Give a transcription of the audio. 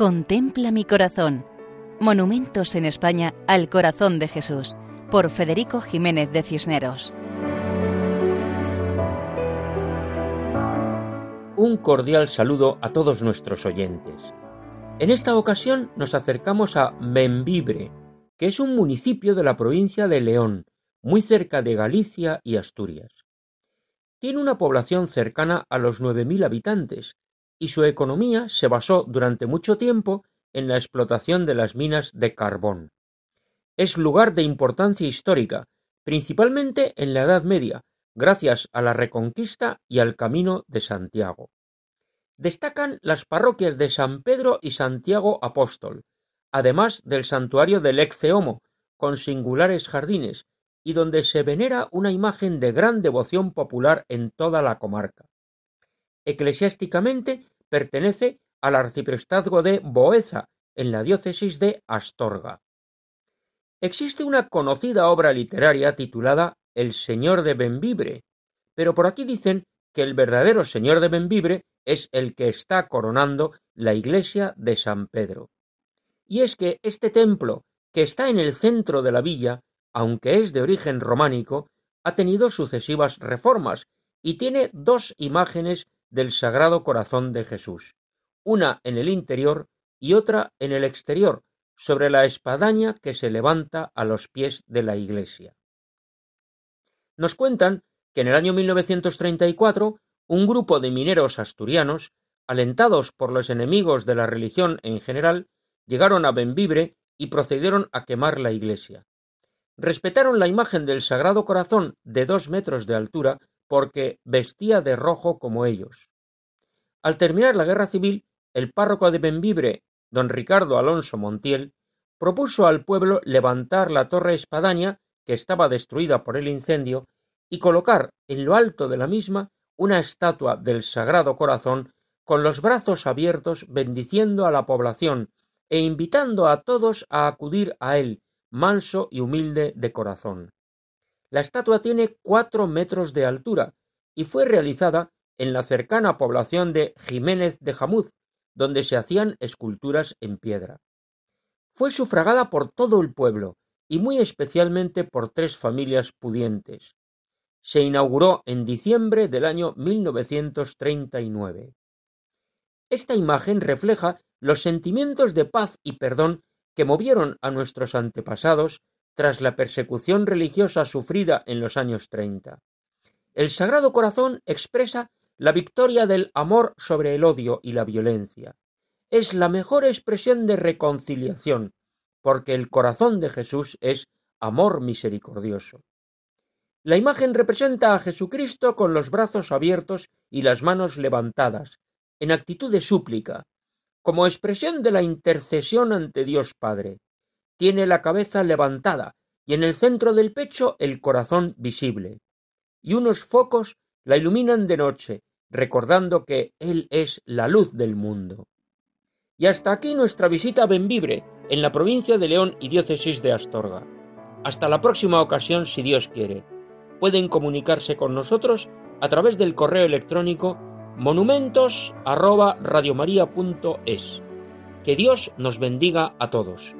Contempla mi corazón. Monumentos en España al corazón de Jesús, por Federico Jiménez de Cisneros. Un cordial saludo a todos nuestros oyentes. En esta ocasión nos acercamos a Membibre, que es un municipio de la provincia de León, muy cerca de Galicia y Asturias. Tiene una población cercana a los 9.000 habitantes y su economía se basó durante mucho tiempo en la explotación de las minas de carbón. Es lugar de importancia histórica, principalmente en la Edad Media, gracias a la Reconquista y al Camino de Santiago. Destacan las parroquias de San Pedro y Santiago Apóstol, además del santuario del Exceomo, con singulares jardines, y donde se venera una imagen de gran devoción popular en toda la comarca. Eclesiásticamente pertenece al arciprestazgo de Boeza, en la diócesis de Astorga. Existe una conocida obra literaria titulada El Señor de Benvibre, pero por aquí dicen que el verdadero Señor de Benvibre es el que está coronando la iglesia de San Pedro. Y es que este templo, que está en el centro de la villa, aunque es de origen románico, ha tenido sucesivas reformas y tiene dos imágenes del Sagrado Corazón de Jesús, una en el interior y otra en el exterior, sobre la espadaña que se levanta a los pies de la iglesia. Nos cuentan que en el año 1934 un grupo de mineros asturianos, alentados por los enemigos de la religión en general, llegaron a Benvibre y procedieron a quemar la iglesia. Respetaron la imagen del Sagrado Corazón de dos metros de altura porque vestía de rojo como ellos. Al terminar la guerra civil, el párroco de Benvibre, don Ricardo Alonso Montiel, propuso al pueblo levantar la torre espadaña, que estaba destruida por el incendio, y colocar en lo alto de la misma una estatua del Sagrado Corazón con los brazos abiertos bendiciendo a la población e invitando a todos a acudir a él, manso y humilde de corazón. La estatua tiene cuatro metros de altura y fue realizada en la cercana población de Jiménez de Jamuz, donde se hacían esculturas en piedra. Fue sufragada por todo el pueblo y muy especialmente por tres familias pudientes. Se inauguró en diciembre del año 1939. Esta imagen refleja los sentimientos de paz y perdón que movieron a nuestros antepasados tras la persecución religiosa sufrida en los años treinta. El Sagrado Corazón expresa la victoria del amor sobre el odio y la violencia. Es la mejor expresión de reconciliación, porque el corazón de Jesús es amor misericordioso. La imagen representa a Jesucristo con los brazos abiertos y las manos levantadas, en actitud de súplica, como expresión de la intercesión ante Dios Padre. Tiene la cabeza levantada y en el centro del pecho el corazón visible. Y unos focos la iluminan de noche, recordando que Él es la luz del mundo. Y hasta aquí nuestra visita a Benvibre, en la provincia de León y diócesis de Astorga. Hasta la próxima ocasión, si Dios quiere. Pueden comunicarse con nosotros a través del correo electrónico monumentos@radiomaria.es. Que Dios nos bendiga a todos.